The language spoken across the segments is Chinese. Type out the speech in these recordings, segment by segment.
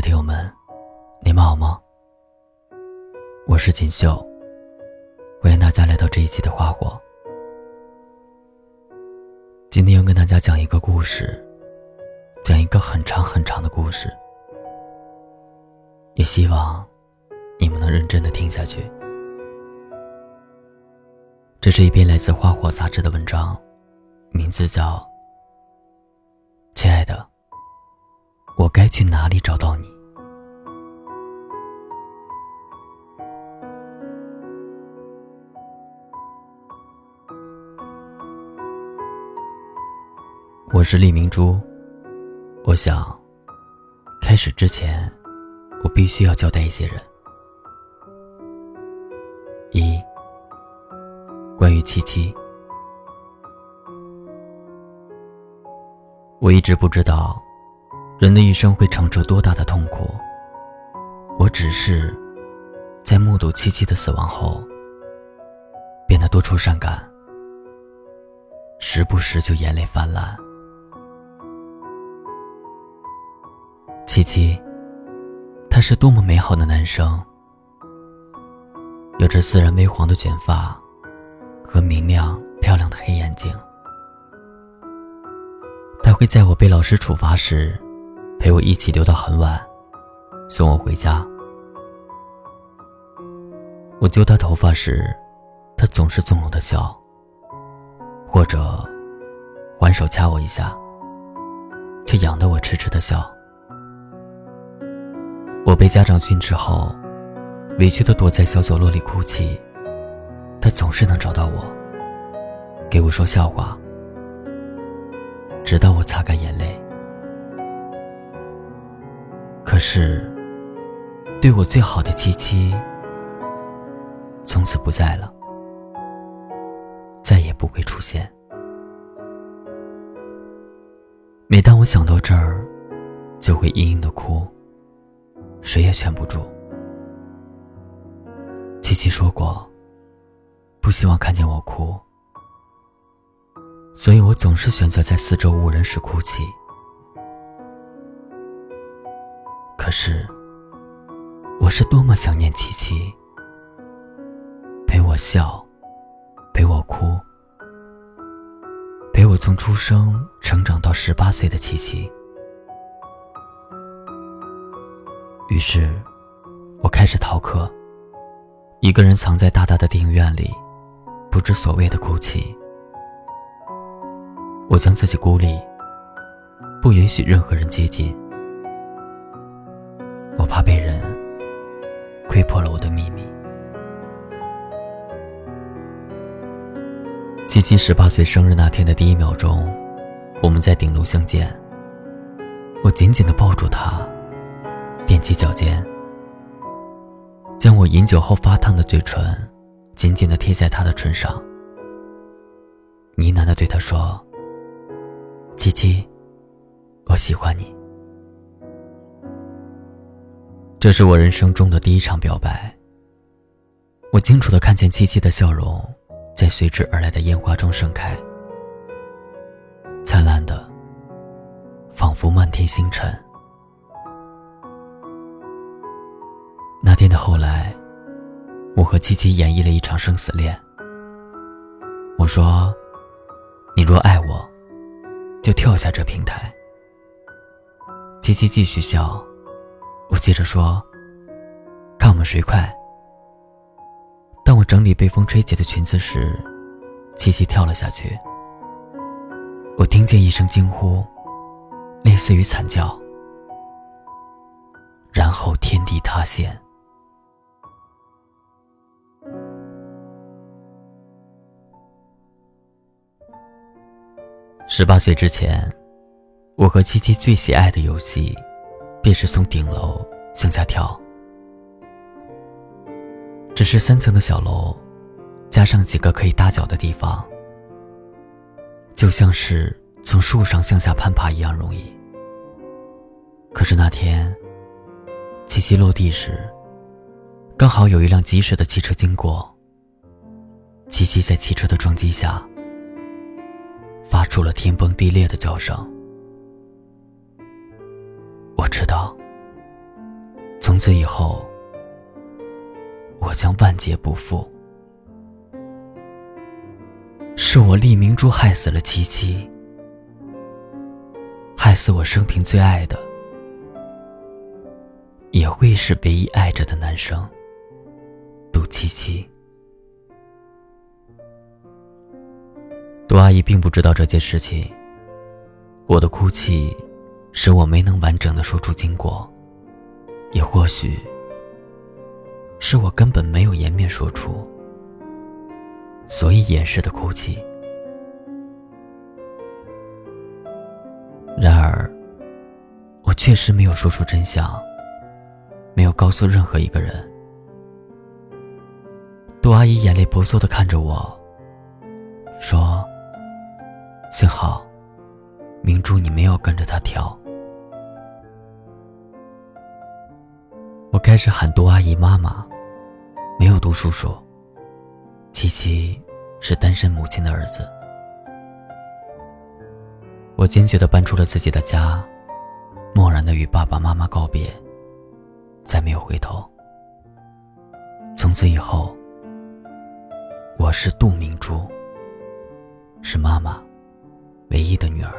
的听友们，你们好吗？我是锦绣，欢迎大家来到这一期的花火。今天要跟大家讲一个故事，讲一个很长很长的故事，也希望你们能认真的听下去。这是一篇来自《花火》杂志的文章，名字叫《亲爱的》。我该去哪里找到你？我是李明珠。我想，开始之前，我必须要交代一些人。一，关于七七，我一直不知道。人的一生会承受多大的痛苦？我只是在目睹七七的死亡后，变得多愁善感，时不时就眼泪泛滥。七七，他是多么美好的男生，有着自然微黄的卷发和明亮漂亮的黑眼睛。他会在我被老师处罚时。陪我一起留到很晚，送我回家。我揪他头发时，他总是纵容的笑，或者还手掐我一下，却痒得我痴痴的笑。我被家长训斥后，委屈的躲在小角落里哭泣，他总是能找到我，给我说笑话，直到我擦干眼泪。可是，对我最好的七七，从此不在了，再也不会出现。每当我想到这儿，就会嘤嘤的哭，谁也劝不住。七七说过，不希望看见我哭，所以我总是选择在四周无人时哭泣。可是，我是多么想念琪琪，陪我笑，陪我哭，陪我从出生成长到十八岁的琪琪。于是，我开始逃课，一个人藏在大大的电影院里，不知所谓的哭泣。我将自己孤立，不允许任何人接近。怕被人窥破了我的秘密。七七十八岁生日那天的第一秒钟，我们在顶楼相见。我紧紧的抱住他，踮起脚尖，将我饮酒后发烫的嘴唇紧紧的贴在他的唇上，呢喃的对他说：“七七，我喜欢你。”这是我人生中的第一场表白。我清楚的看见七七的笑容，在随之而来的烟花中盛开，灿烂的，仿佛漫天星辰。那天的后来，我和七七演绎了一场生死恋。我说：“你若爱我，就跳下这平台。”七七继续笑。我接着说：“看我们谁快。”当我整理被风吹起的裙子时，七七跳了下去。我听见一声惊呼，类似于惨叫，然后天地塌陷。十八岁之前，我和七七最喜爱的游戏。便是从顶楼向下跳，只是三层的小楼，加上几个可以搭脚的地方，就像是从树上向下攀爬一样容易。可是那天，七七落地时，刚好有一辆疾驶的汽车经过。七七在汽车的撞击下，发出了天崩地裂的叫声。我知道，从此以后，我将万劫不复。是我厉明珠害死了七七，害死我生平最爱的，也会是唯一爱着的男生。杜七七，杜阿姨并不知道这件事情。我的哭泣，使我没能完整的说出经过，也或许，是我根本没有颜面说出。所以掩饰的哭泣。然而，我确实没有说出真相，没有告诉任何一个人。杜阿姨眼泪婆娑的看着我，说：“幸好，明珠你没有跟着他跳。”我开始喊杜阿姨妈妈，没有杜叔叔。七七是单身母亲的儿子，我坚决的搬出了自己的家，漠然的与爸爸妈妈告别，再没有回头。从此以后，我是杜明珠，是妈妈唯一的女儿。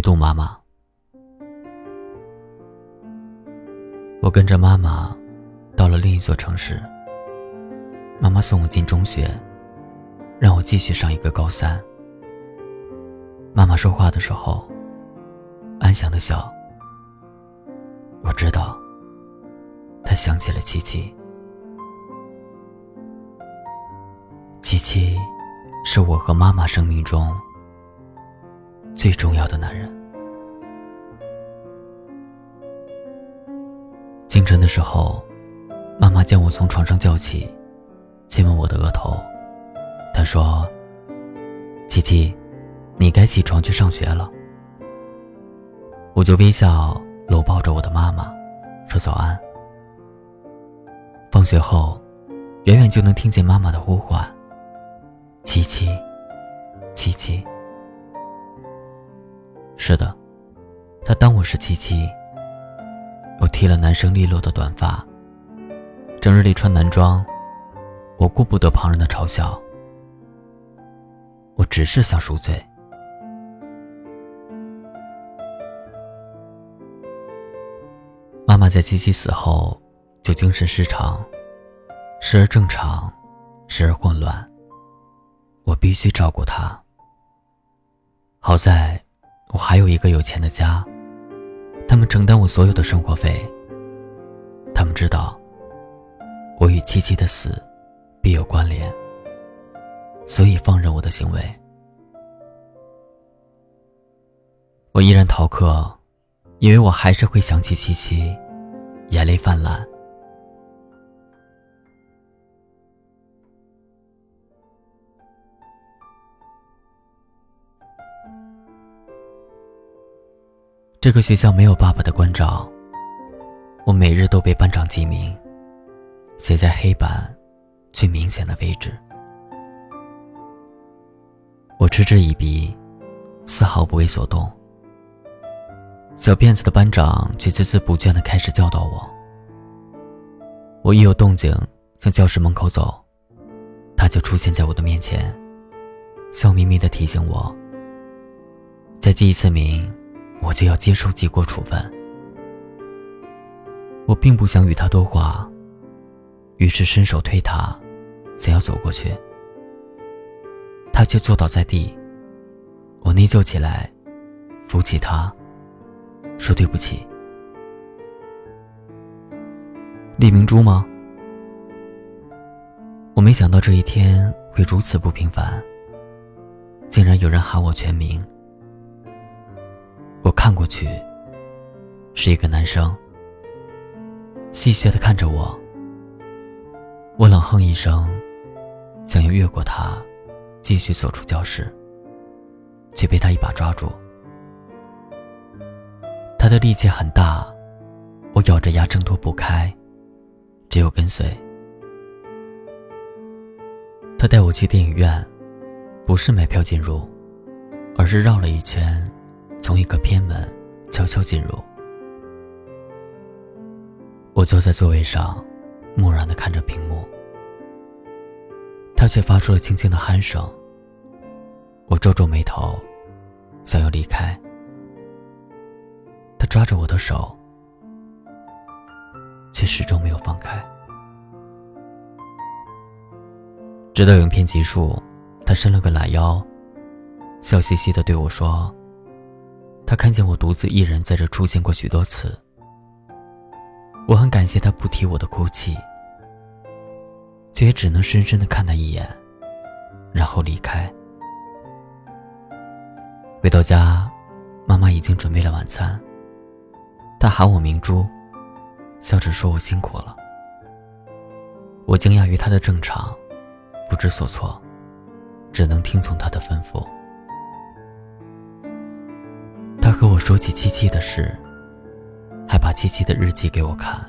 于杜妈妈。我跟着妈妈到了另一座城市。妈妈送我进中学，让我继续上一个高三。妈妈说话的时候，安详的笑。我知道，她想起了七七。七七，是我和妈妈生命中最重要的男人。清晨的时候，妈妈将我从床上叫起，亲吻我的额头。她说：“琪琪，你该起床去上学了。”我就微笑搂抱着我的妈妈，说早安。放学后，远远就能听见妈妈的呼唤：“琪琪，琪琪。”是的，她当我是七七。我剃了男生利落的短发。整日里穿男装，我顾不得旁人的嘲笑，我只是想赎罪。妈妈在七七死后就精神失常，时而正常，时而混乱。我必须照顾她。好在，我还有一个有钱的家。他们承担我所有的生活费。他们知道我与七七的死必有关联，所以放任我的行为。我依然逃课，因为我还是会想起七七，眼泪泛滥。这个学校没有爸爸的关照，我每日都被班长记名，写在黑板最明显的位置。我嗤之以鼻，丝毫不为所动。小辫子的班长却孜孜不倦地开始教导我。我一有动静，向教室门口走，他就出现在我的面前，笑眯眯地提醒我：再记一次名。我就要接受记过处分。我并不想与他多话，于是伸手推他，想要走过去。他却坐倒在地。我内疚起来，扶起他，说对不起。李明珠吗？我没想到这一天会如此不平凡，竟然有人喊我全名。我看过去，是一个男生，戏谑的看着我。我冷哼一声，想要越过他，继续走出教室，却被他一把抓住。他的力气很大，我咬着牙挣脱不开，只有跟随。他带我去电影院，不是买票进入，而是绕了一圈，从一个偏门悄悄进入。我坐在座位上，木然的看着屏幕，他却发出了轻轻的鼾声。我皱皱眉头，想要离开，他抓着我的手，却始终没有放开。直到影片结束，他伸了个懒腰，笑嘻嘻的对我说：“他看见我独自一人在这出现过许多次。”我很感谢他不提我的哭泣，却也只能深深的看他一眼，然后离开。回到家，妈妈已经准备了晚餐。她喊我明珠，笑着说我辛苦了。我惊讶于她的正常，不知所措，只能听从她的吩咐。和我说起七七的事。还把七七的日记给我看，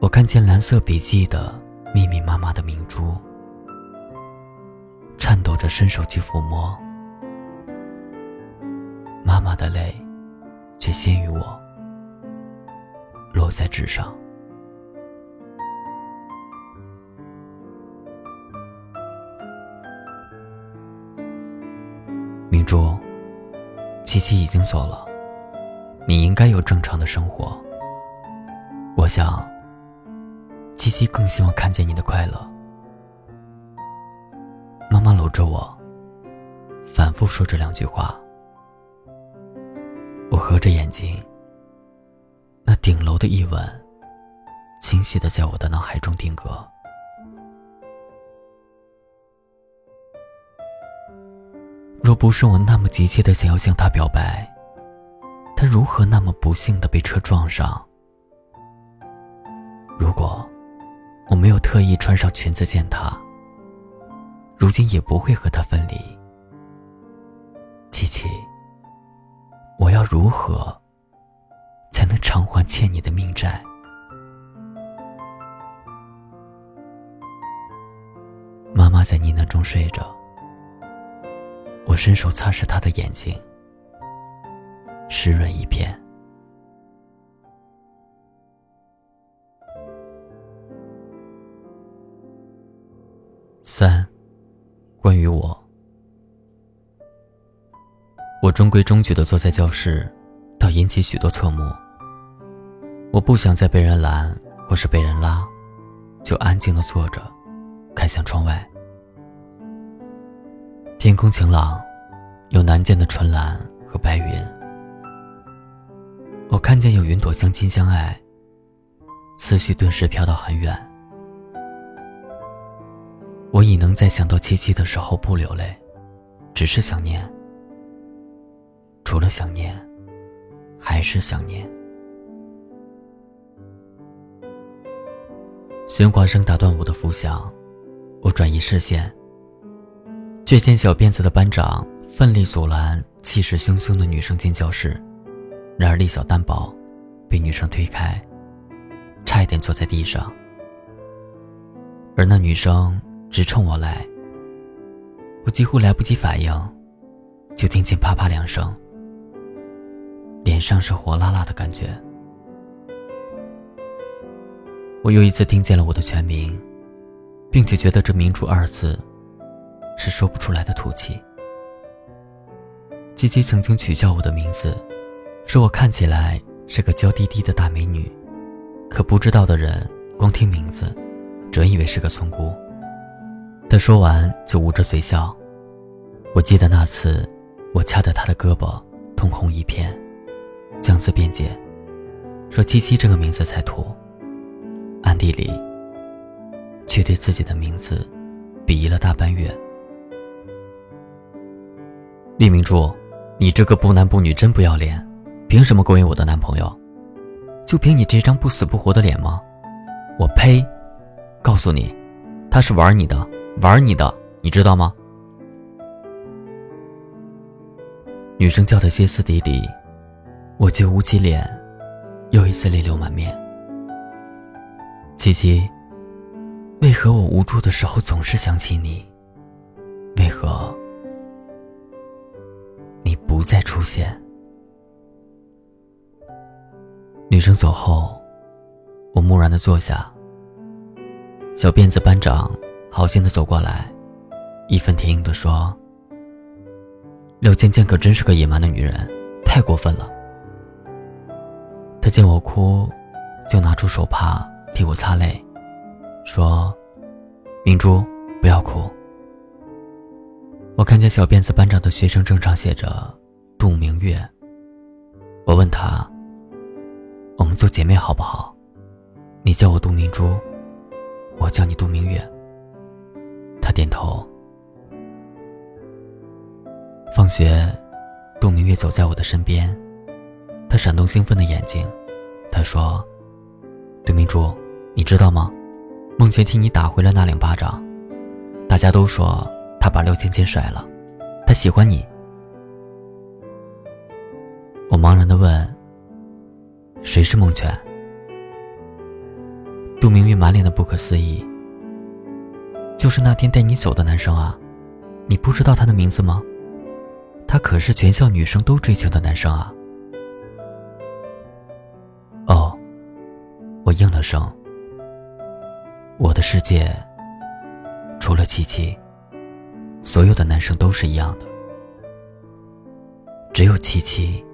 我看见蓝色笔记的密密麻麻的明珠，颤抖着伸手去抚摸，妈妈的泪，却先于我落在纸上。明珠，七七已经走了。你应该有正常的生活。我想，七七更希望看见你的快乐。妈妈搂着我，反复说着两句话。我合着眼睛，那顶楼的一吻，清晰的在我的脑海中定格。若不是我那么急切的想要向他表白。他如何那么不幸的被车撞上？如果我没有特意穿上裙子见他，如今也不会和他分离。琪琪，我要如何才能偿还欠你的命债？妈妈在呢喃中睡着，伸手擦拭他的眼睛。湿润一片。三，关于我，我中规中矩的坐在教室，倒引起许多侧目。我不想再被人拦或是被人拉，就安静的坐着，看向窗外。天空晴朗，有难见的纯蓝和白云。我看见有云朵相亲相爱，思绪顿时飘到很远。我已能在想到七七的时候不流泪，只是想念。除了想念，还是想念。喧哗声打断我的浮想，我转移视线，却见小辫子的班长奋力阻拦气势汹汹的女生进教室。然而力小单薄，被女生推开，差一点坐在地上。而那女生直冲我来，我几乎来不及反应，就听见啪啪两声，脸上是火辣辣的感觉。我又一次听见了我的全名，并且觉得这“明珠”二字是说不出来的土气。七七曾经取笑我的名字。说我看起来是个娇滴滴的大美女，可不知道的人光听名字，准以为是个村姑。他说完就捂着嘴笑。我记得那次，我掐得他的胳膊通红一片，将此辩解，说七七这个名字才土，暗地里却对自己的名字鄙夷了大半月。李明珠，你这个不男不女，真不要脸！凭什么勾引我的男朋友？就凭你这张不死不活的脸吗？我呸！告诉你，他是玩你的，玩你的，你知道吗？女生叫得歇斯底里，我却捂起脸，又一次泪流满面。七七，为何我无助的时候总是想起你？为何不再出现？女生走后，我木然的坐下。小辫子班长好心的走过来，义愤填膺的说：“廖芊芊可真是个野蛮的女人，太过分了。”他见我哭，就拿出手帕替我擦泪，说：“明珠，不要哭。”我看见小辫子班长的学生证上写着“杜明月”，我问他。我们做姐妹好不好？你叫我杜明珠，我叫你杜明月。他点头。放学，杜明月走在我的身边，他闪动兴奋的眼睛。他说：“杜明珠，你知道吗？孟泉替你打回了那两巴掌。大家都说他把廖芊芊甩了，他喜欢你。”我茫然的问。谁是孟泉？杜明玉满脸的不可思议。就是那天带你走的男生啊，你不知道他的名字吗？他可是全校女生都追求的男生啊。哦，我应了声。我的世界，除了七七，所有的男生都是一样的，只有七七。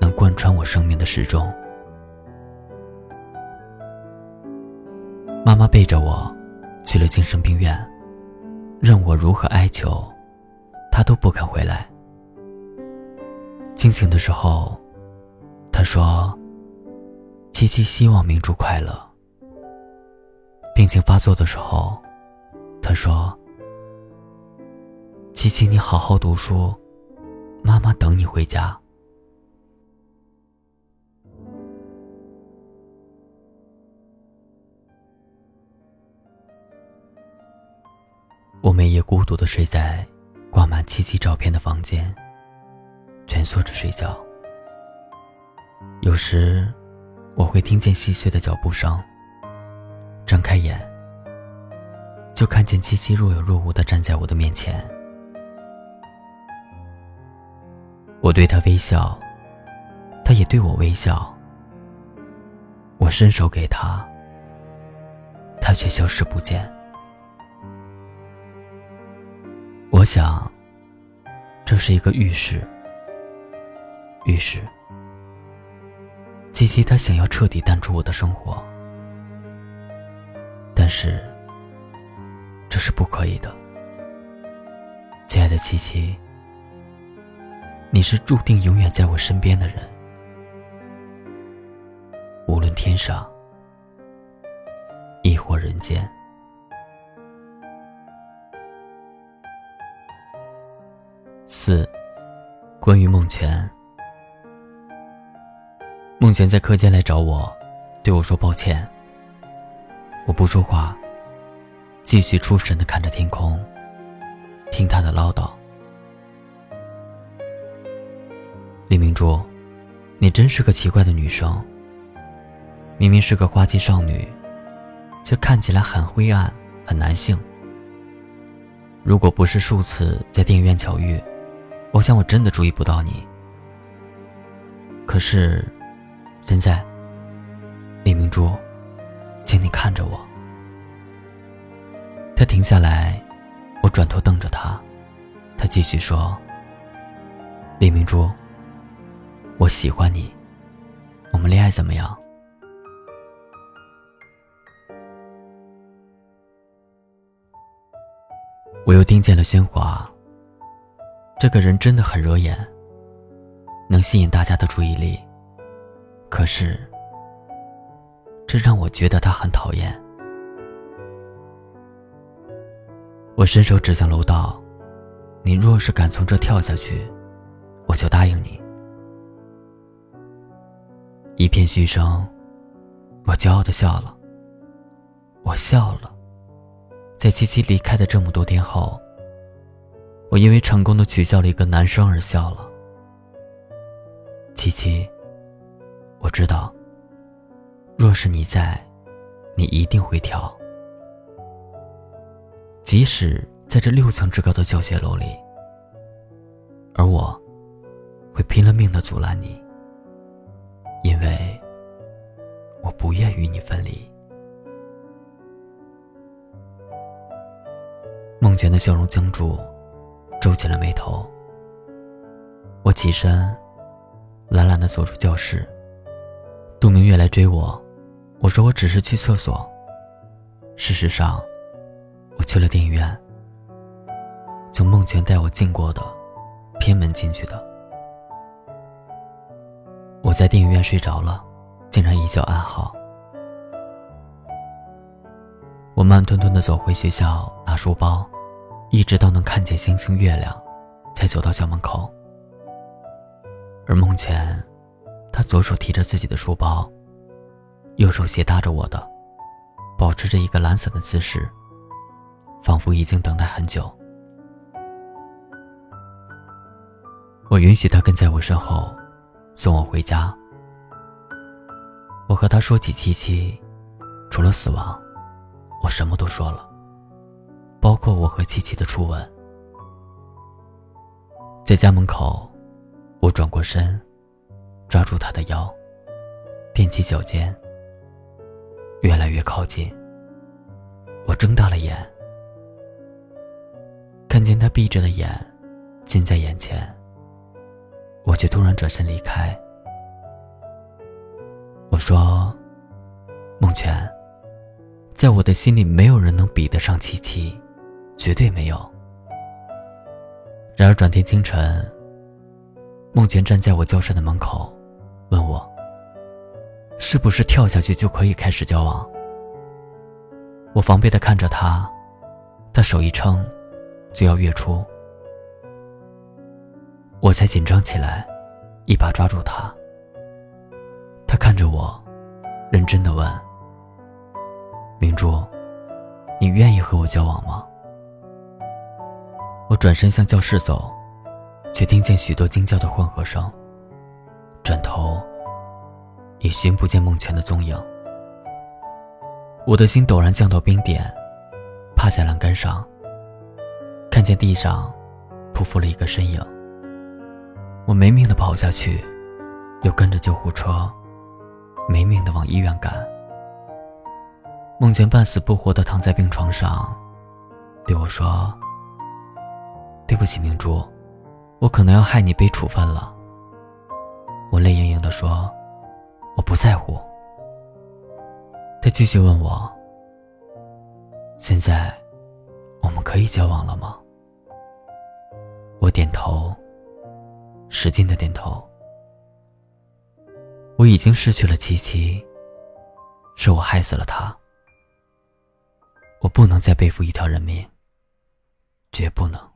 能贯穿我生命的时钟。妈妈背着我去了精神病院，任我如何哀求，她都不肯回来。清醒的时候，她说：“七七希望明珠快乐。”病情发作的时候，她说：“七七，你好好读书，妈妈等你回家。”我每夜孤独的睡在挂满七七照片的房间，蜷缩着睡觉。有时，我会听见细碎的脚步声。睁开眼，就看见七七若有若无的站在我的面前。我对他微笑，他也对我微笑。我伸手给他，他却消失不见。我想，这是一个预示。预示，七七他想要彻底淡出我的生活，但是这是不可以的。亲爱的七七，你是注定永远在我身边的人，无论天上亦或人间。四，关于孟泉。孟泉在课间来找我，对我说抱歉。我不说话，继续出神的看着天空，听他的唠叨。李明珠，你真是个奇怪的女生。明明是个花季少女，却看起来很灰暗、很男性。如果不是数次在电影院巧遇，我想，我真的注意不到你。可是，现在，李明珠，请你看着我。他停下来，我转头瞪着他，他继续说：“李明珠，我喜欢你，我们恋爱怎么样？”我又听见了喧哗。这个人真的很惹眼，能吸引大家的注意力。可是，这让我觉得他很讨厌。我伸手指向楼道：“你若是敢从这跳下去，我就答应你。”一片嘘声，我骄傲的笑了。我笑了，在七七离开的这么多天后。我因为成功的取笑了一个男生而笑了。七七，我知道，若是你在，你一定会跳。即使在这六层之高的教学楼里，而我会拼了命的阻拦你，因为我不愿与你分离。孟娟的笑容僵住，皱起了眉头。我起身，懒懒的走出教室。杜明月来追我，我说我只是去厕所。事实上，我去了电影院，从孟泉带我进过的偏门进去的。我在电影院睡着了，竟然一觉安好。我慢吞吞的走回学校拿书包，一直到能看见星星月亮，才走到校门口。而梦泉，他左手提着自己的书包，右手斜搭着我的。保持着一个懒散的姿势，仿佛已经等待很久。我允许他跟在我身后，送我回家。我和他说起七七，除了死亡，我什么都说了，包括我和七七的初吻。在家门口，我转过身，抓住他的腰，踮起脚尖。越来越靠近，我睁大了眼，看见他闭着的眼近在眼前，我却突然转身离开。我说：“梦泉，在我的心里，没有人能比得上七七，绝对没有。”然而转天清晨，孟泉站在我教室的门口，问我。是不是跳下去就可以开始交往？我防备的看着他，他手一撑，就要跃出，我才紧张起来，一把抓住他。他看着我，认真的问：“明珠，你愿意和我交往吗？”我转身向教室走，却听见许多惊叫的混合声，转头。也寻不见孟泉的踪影，我的心陡然降到冰点，趴在栏杆上，看见地上匍匐了一个身影。我没命的跑下去，又跟着救护车，没命的往医院赶。孟泉半死不活的躺在病床上，对我说：“对不起，明珠，我可能要害你被处分了。”我泪盈盈的说。我不在乎。他继续问我：“现在我们可以交往了吗？”我点头，使劲的点头。我已经失去了七七，是我害死了他。我不能再背负一条人命，绝不能。